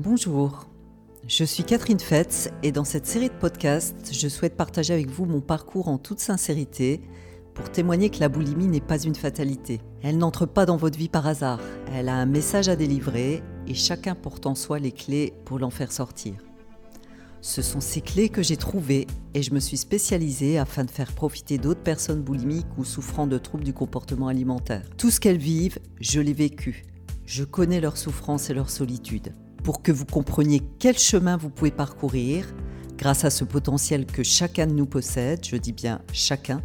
Bonjour, je suis Catherine Fetz et dans cette série de podcasts, je souhaite partager avec vous mon parcours en toute sincérité pour témoigner que la boulimie n'est pas une fatalité. Elle n'entre pas dans votre vie par hasard, elle a un message à délivrer et chacun porte en soi les clés pour l'en faire sortir. Ce sont ces clés que j'ai trouvées et je me suis spécialisée afin de faire profiter d'autres personnes boulimiques ou souffrant de troubles du comportement alimentaire. Tout ce qu'elles vivent, je l'ai vécu. Je connais leur souffrance et leur solitude pour que vous compreniez quel chemin vous pouvez parcourir grâce à ce potentiel que chacun de nous possède, je dis bien chacun,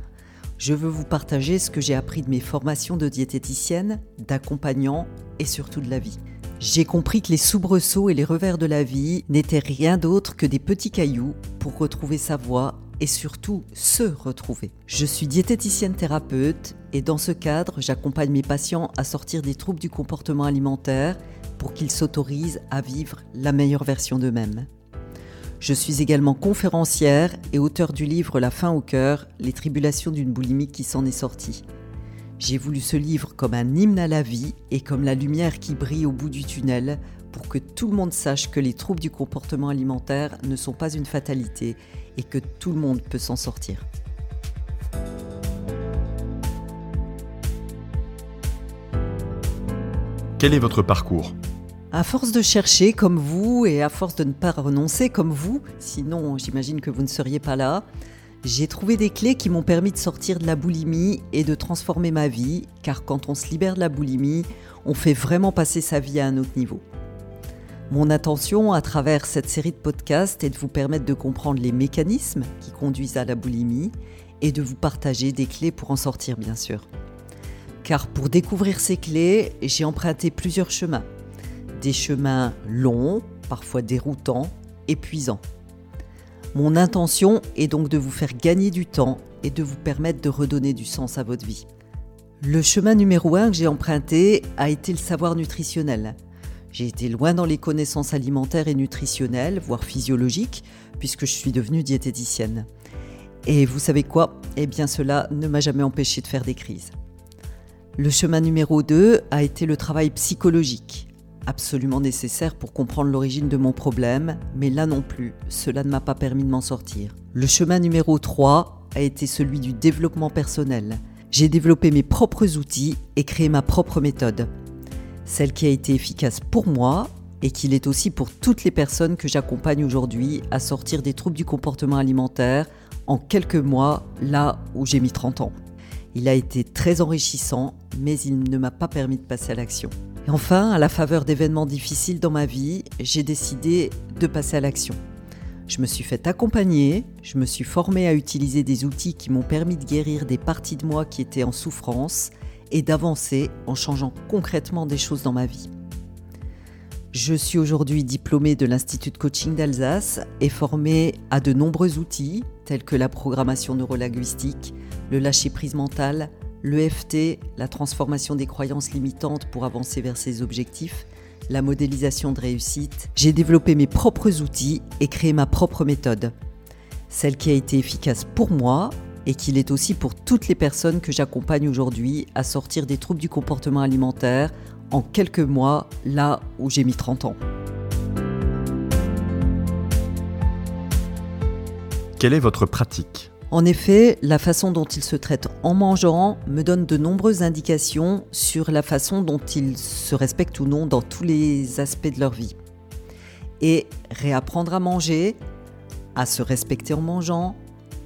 je veux vous partager ce que j'ai appris de mes formations de diététicienne, d'accompagnant et surtout de la vie. J'ai compris que les soubresauts et les revers de la vie n'étaient rien d'autre que des petits cailloux pour retrouver sa voie et surtout se retrouver. Je suis diététicienne thérapeute et dans ce cadre, j'accompagne mes patients à sortir des troubles du comportement alimentaire pour qu'ils s'autorisent à vivre la meilleure version d'eux-mêmes. Je suis également conférencière et auteur du livre La faim au cœur, les tribulations d'une boulimie qui s'en est sortie. J'ai voulu ce livre comme un hymne à la vie et comme la lumière qui brille au bout du tunnel pour que tout le monde sache que les troubles du comportement alimentaire ne sont pas une fatalité et que tout le monde peut s'en sortir. Quel est votre parcours? À force de chercher comme vous et à force de ne pas renoncer comme vous, sinon j'imagine que vous ne seriez pas là, j'ai trouvé des clés qui m'ont permis de sortir de la boulimie et de transformer ma vie, car quand on se libère de la boulimie, on fait vraiment passer sa vie à un autre niveau. Mon intention à travers cette série de podcasts est de vous permettre de comprendre les mécanismes qui conduisent à la boulimie et de vous partager des clés pour en sortir bien sûr. Car pour découvrir ces clés, j'ai emprunté plusieurs chemins. Des chemins longs, parfois déroutants, épuisants. Mon intention est donc de vous faire gagner du temps et de vous permettre de redonner du sens à votre vie. Le chemin numéro un que j'ai emprunté a été le savoir nutritionnel. J'ai été loin dans les connaissances alimentaires et nutritionnelles, voire physiologiques, puisque je suis devenue diététicienne. Et vous savez quoi? Eh bien cela ne m'a jamais empêché de faire des crises. Le chemin numéro 2 a été le travail psychologique, absolument nécessaire pour comprendre l'origine de mon problème, mais là non plus, cela ne m'a pas permis de m'en sortir. Le chemin numéro 3 a été celui du développement personnel. J'ai développé mes propres outils et créé ma propre méthode celle qui a été efficace pour moi et qui l'est aussi pour toutes les personnes que j'accompagne aujourd'hui à sortir des troubles du comportement alimentaire en quelques mois, là où j'ai mis 30 ans. Il a été très enrichissant, mais il ne m'a pas permis de passer à l'action. Et enfin, à la faveur d'événements difficiles dans ma vie, j'ai décidé de passer à l'action. Je me suis fait accompagner, je me suis formée à utiliser des outils qui m'ont permis de guérir des parties de moi qui étaient en souffrance et d'avancer en changeant concrètement des choses dans ma vie. Je suis aujourd'hui diplômée de l'Institut de coaching d'Alsace et formée à de nombreux outils tels que la programmation neurolinguistique, le lâcher-prise mental, l'EFT, la transformation des croyances limitantes pour avancer vers ses objectifs, la modélisation de réussite. J'ai développé mes propres outils et créé ma propre méthode. Celle qui a été efficace pour moi et qu'il est aussi pour toutes les personnes que j'accompagne aujourd'hui à sortir des troubles du comportement alimentaire en quelques mois, là où j'ai mis 30 ans. Quelle est votre pratique? En effet, la façon dont ils se traitent en mangeant me donne de nombreuses indications sur la façon dont ils se respectent ou non dans tous les aspects de leur vie. Et réapprendre à manger, à se respecter en mangeant,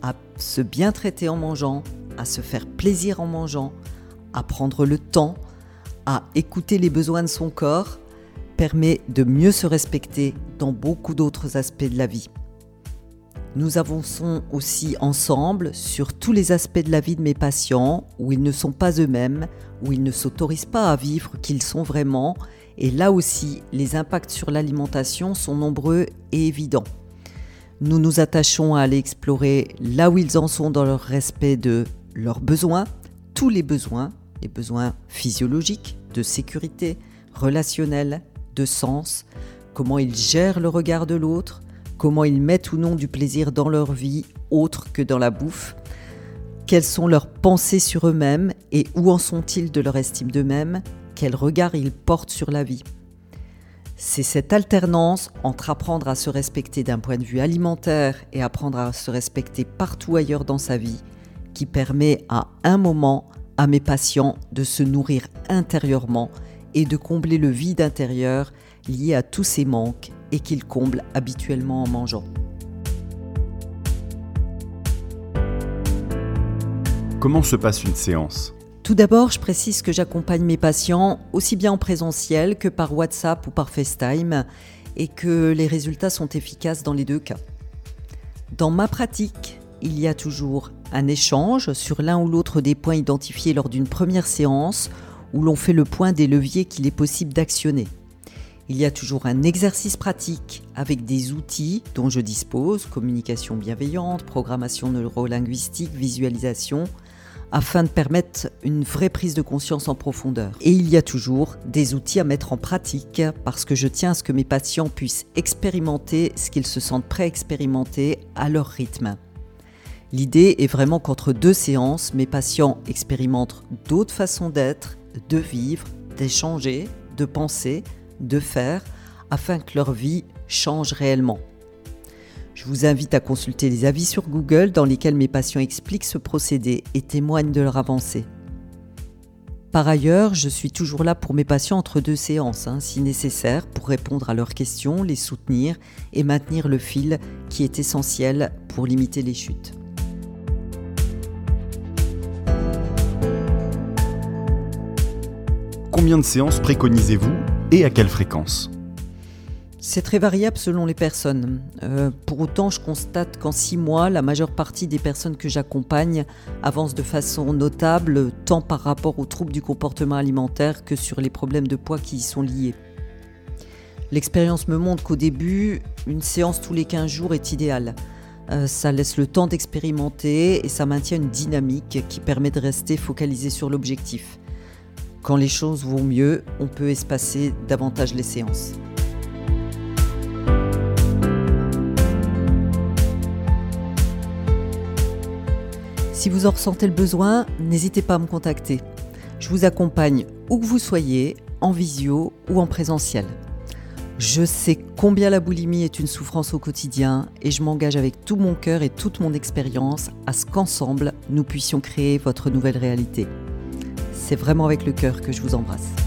à se bien traiter en mangeant, à se faire plaisir en mangeant, à prendre le temps, à écouter les besoins de son corps, permet de mieux se respecter dans beaucoup d'autres aspects de la vie. Nous avançons aussi ensemble sur tous les aspects de la vie de mes patients où ils ne sont pas eux-mêmes, où ils ne s'autorisent pas à vivre qu'ils sont vraiment, et là aussi les impacts sur l'alimentation sont nombreux et évidents. Nous nous attachons à aller explorer là où ils en sont dans leur respect de leurs besoins, tous les besoins, les besoins physiologiques, de sécurité, relationnels, de sens, comment ils gèrent le regard de l'autre, comment ils mettent ou non du plaisir dans leur vie autre que dans la bouffe, quelles sont leurs pensées sur eux-mêmes et où en sont-ils de leur estime d'eux-mêmes, quel regard ils portent sur la vie? C'est cette alternance entre apprendre à se respecter d'un point de vue alimentaire et apprendre à se respecter partout ailleurs dans sa vie qui permet à un moment à mes patients de se nourrir intérieurement et de combler le vide intérieur lié à tous ces manques et qu'ils comblent habituellement en mangeant. Comment se passe une séance? Tout d'abord, je précise que j'accompagne mes patients aussi bien en présentiel que par WhatsApp ou par FaceTime et que les résultats sont efficaces dans les deux cas. Dans ma pratique, il y a toujours un échange sur l'un ou l'autre des points identifiés lors d'une première séance où l'on fait le point des leviers qu'il est possible d'actionner. Il y a toujours un exercice pratique avec des outils dont je dispose, communication bienveillante, programmation neurolinguistique, visualisation, afin de permettre une vraie prise de conscience en profondeur. Et il y a toujours des outils à mettre en pratique parce que je tiens à ce que mes patients puissent expérimenter ce qu'ils se sentent prêts à expérimenter à leur rythme. L'idée est vraiment qu'entre deux séances, mes patients expérimentent d'autres façons d'être, de vivre, d'échanger, de penser, de faire, afin que leur vie change réellement. Je vous invite à consulter les avis sur Google dans lesquels mes patients expliquent ce procédé et témoignent de leur avancée. Par ailleurs, je suis toujours là pour mes patients entre deux séances, hein, si nécessaire, pour répondre à leurs questions, les soutenir et maintenir le fil qui est essentiel pour limiter les chutes. Combien de séances préconisez-vous? Et à quelle fréquence c'est très variable selon les personnes. Euh, pour autant, je constate qu'en six mois, la majeure partie des personnes que j'accompagne avancent de façon notable, tant par rapport aux troubles du comportement alimentaire que sur les problèmes de poids qui y sont liés. L'expérience me montre qu'au début, une séance tous les 15 jours est idéale. Euh, ça laisse le temps d'expérimenter et ça maintient une dynamique qui permet de rester focalisé sur l'objectif. Quand les choses vont mieux, on peut espacer davantage les séances. Si vous en ressentez le besoin, n'hésitez pas à me contacter. Je vous accompagne où que vous soyez, en visio ou en présentiel. Je sais combien la boulimie est une souffrance au quotidien et je m'engage avec tout mon cœur et toute mon expérience à ce qu'ensemble, nous puissions créer votre nouvelle réalité. C'est vraiment avec le cœur que je vous embrasse.